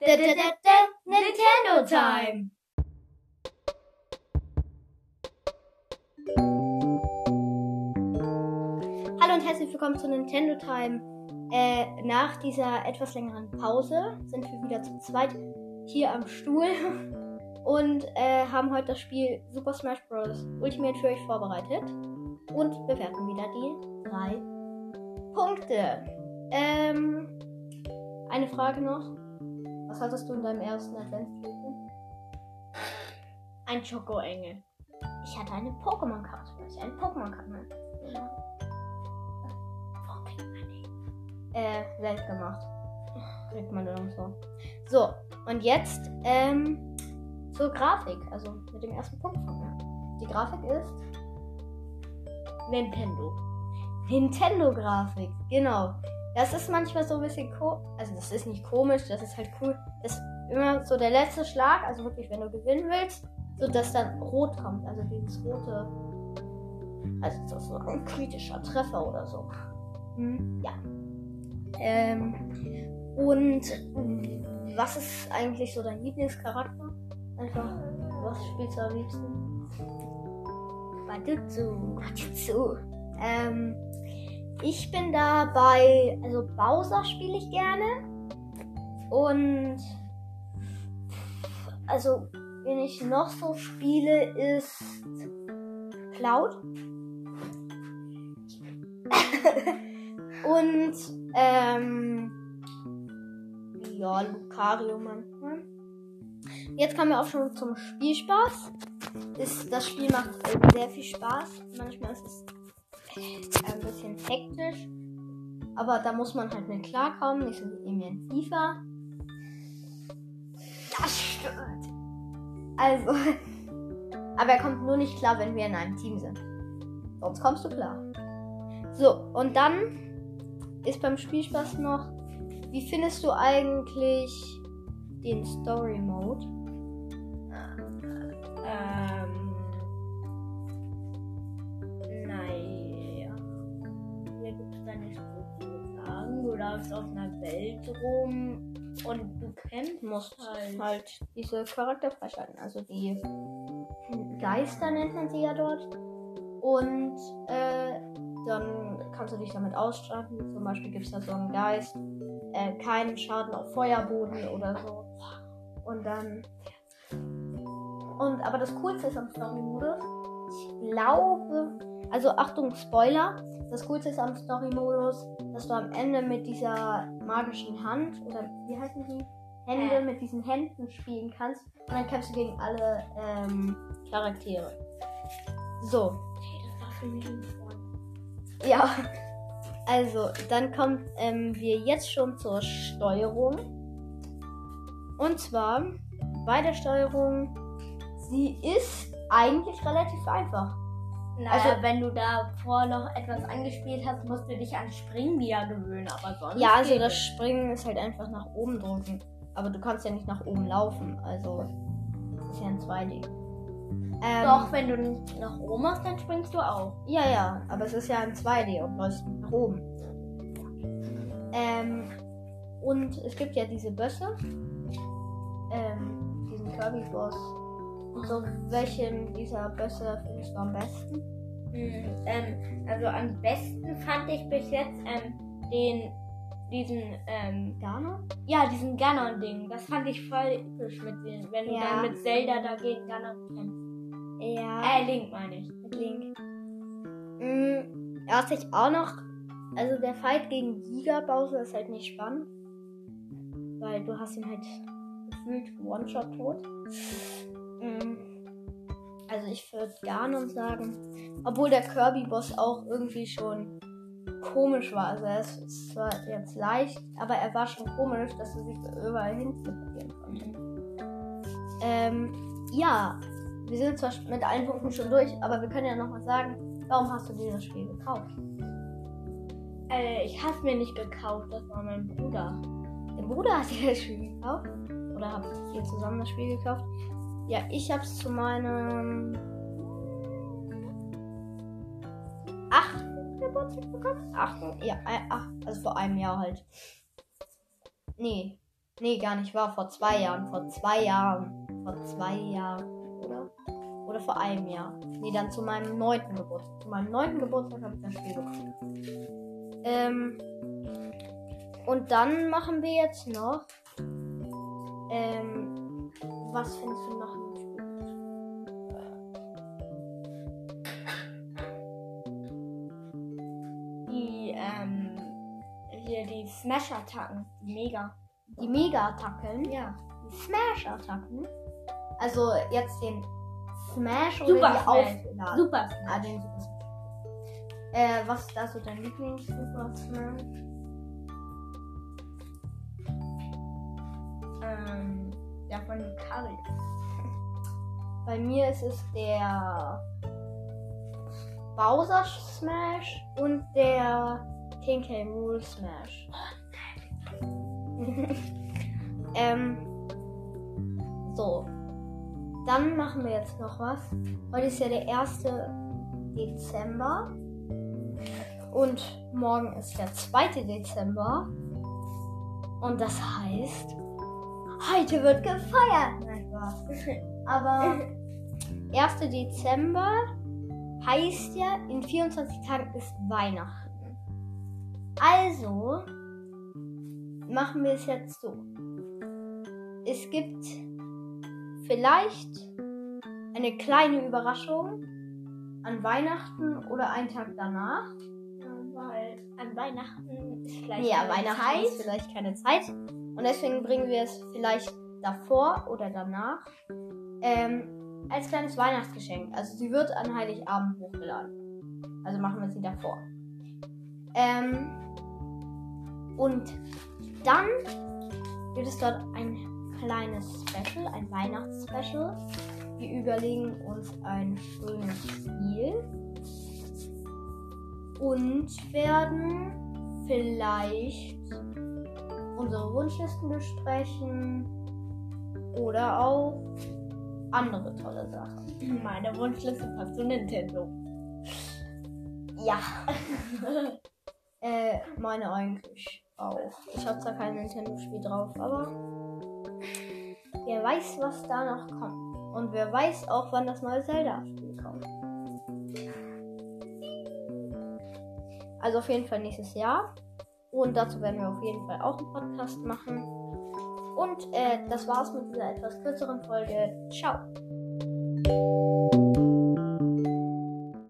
Da, da, da, da, Nintendo Time! Hallo und herzlich willkommen zu Nintendo Time. Äh, nach dieser etwas längeren Pause sind wir wieder zu zweit hier am Stuhl und äh, haben heute das Spiel Super Smash Bros. Ultimate für euch vorbereitet und bewerten wieder die drei Punkte. Ähm, eine Frage noch. Was hattest du in deinem ersten Adventskalender? Ein Schokoengel. Ich hatte eine Pokémon-Karte, weil ich eine Pokémon-Karte hatte. Äh, selbst gemacht. Kriegt man dann so. So, und jetzt ähm, zur Grafik. Also mit dem ersten Punkt von mir. Die Grafik ist Nintendo. Nintendo-Grafik. Genau. Das ist manchmal so ein bisschen komisch. Also, das ist nicht komisch, das ist halt cool. Das ist immer so der letzte Schlag, also wirklich, wenn du gewinnen willst, so dass dann rot kommt. Also, dieses rote. Also, das ist so ein kritischer Treffer oder so. Hm, ja. Ähm, und was ist eigentlich so dein Lieblingscharakter? Einfach, was spielst du am liebsten? Badutsu. Batsu. Ähm, ich bin da bei, also Bowser spiele ich gerne. Und also, wen ich noch so spiele, ist Cloud. Und ähm, ja, Lucario manchmal. Jetzt kommen wir auch schon zum Spielspaß. Ist, das Spiel macht sehr viel Spaß. Manchmal ist es ein bisschen hektisch. Aber da muss man halt mit klarkommen. Nicht so wie mir in FIFA. Das stimmt. Also. Aber er kommt nur nicht klar, wenn wir in einem Team sind. Sonst kommst du klar. So, und dann ist beim Spielspaß noch, wie findest du eigentlich den Story Mode? Läufst auf einer Welt rum und du kämpfst musst halt. halt diese Charakter freischalten. Also die Geister nennt man sie ja dort. Und äh, dann kannst du dich damit ausstatten. Zum Beispiel gibt es da so einen Geist, äh, keinen Schaden auf Feuerboden oder so. Und dann. Und aber das Coolste ist am Story-Modus. Ich glaube. Also Achtung, Spoiler. Das Coolste ist am Story-Modus, dass du am Ende mit dieser magischen Hand, oder wie heißen die? Hände, Äh. mit diesen Händen spielen kannst. Und dann kämpfst du gegen alle ähm, Charaktere. So. Hey, das war für mich ein Freund. Ja. Also, dann kommen ähm, wir jetzt schon zur Steuerung. Und zwar bei der Steuerung, sie ist eigentlich relativ einfach. Naja, Also- wenn du davor noch etwas angespielt hast, musst du dich an Springen wieder gewöhnen, aber sonst. Ja, also das. Springen ist halt einfach nach oben drücken. Aber du kannst ja nicht nach oben laufen. Also, das ist ja ein 2D. Ähm, Doch, wenn du nicht nach oben machst, dann springst du auch. Ja, ja, aber es ist ja ein 2D und läufst nach oben. Ähm, und es gibt ja diese Bösse. Ähm, diesen Kirby-Boss. So, welchen dieser Bösse findest du am besten? Hm, ähm, also am besten fand ich bis jetzt ähm, den, diesen, ähm, Ganon? ja, diesen Ganon-Ding. Das fand ich voll episch mit den, wenn du Ja. dann mit Zelda dagegen Ganon kämpfst. Ja. Äh, Link meine ich. mit Link. Mm, was ich auch noch. Also der Fight gegen Giga Bowser ist halt nicht spannend. Weil du hast ihn halt gefühlt One-Shot tot. Mm, also ich würde Ganon sagen. Obwohl der Kirby-Boss auch irgendwie schon komisch war. Also er ist zwar jetzt leicht, aber er war schon komisch, dass er sich überall hin teleportieren konnte. Ähm, ja, wir sind zwar mit allen Punkten schon durch, aber wir können ja nochmal sagen, warum hast du dir das Spiel gekauft? Äh, ich hab's mir nicht gekauft, das war mein Bruder. Der Bruder hat dir das Spiel gekauft? Oder habt ihr zusammen das Spiel gekauft? Ja, ich hab's zu meinem achten Geburtstag bekommen. Achten? Ja, äh, ach, also vor einem Jahr halt. Nee. Nee, gar nicht wahr. Vor zwei Jahren. Vor zwei Jahren. Vor zwei Jahren, oder? Oder vor einem Jahr. Nee, dann zu meinem neunten Geburtstag. Zu meinem neunten Geburtstag habe ich das Spiel bekommen. Ähm. Und dann machen wir jetzt noch. Ähm. Was findest du noch im Spiel? Die, ähm, hier die Smash-Attacken. Die Mega. Die Mega-Attacken. Ja. Die Smash-Attacken. Also jetzt den Smash oder Super die Smash. Aufladen. Super Ah, den Super Smash. Äh, was ist da so dein Lieblings-Super Smash? Ähm, der von Kari. Bei mir ist es der Bowser Smash und der King K. Rool Smash. ähm, so. Dann machen wir jetzt noch was. Heute ist ja der 1. Dezember. Und morgen ist der 2. Dezember. Und das heißt, heute wird gefeiert. Nein. Aber 1. Dezember heißt ja, in 24 Tagen ist Weihnachten. Also machen wir es jetzt so. Es gibt vielleicht eine kleine Überraschung an Weihnachten oder einen Tag danach. Weil an Weihnachten ist vielleicht ja, keine Weihnachten Zeit. ist vielleicht keine Zeit. Und deswegen bringen wir es vielleicht davor oder danach ähm, als kleines Weihnachtsgeschenk. Also sie wird an Heiligabend hochgeladen. Also machen wir sie davor. Ähm, und dann wird es dort ein kleines Special, ein Weihnachtsspecial. Wir überlegen uns ein schönes Spiel und werden vielleicht unsere Wunschlisten besprechen oder auch andere tolle Sachen. Meine Wunschliste passt zu Nintendo. Ja. äh, meine eigentlich auch. Ich habe zwar kein Nintendo-Spiel drauf, aber wer weiß, was da noch kommt. Und wer weiß auch, wann das neue Zelda-Spiel kommt. Also auf jeden Fall nächstes Jahr. Und dazu werden wir auf jeden Fall auch einen Podcast machen. Und äh, das war's mit dieser etwas kürzeren Folge. Ciao.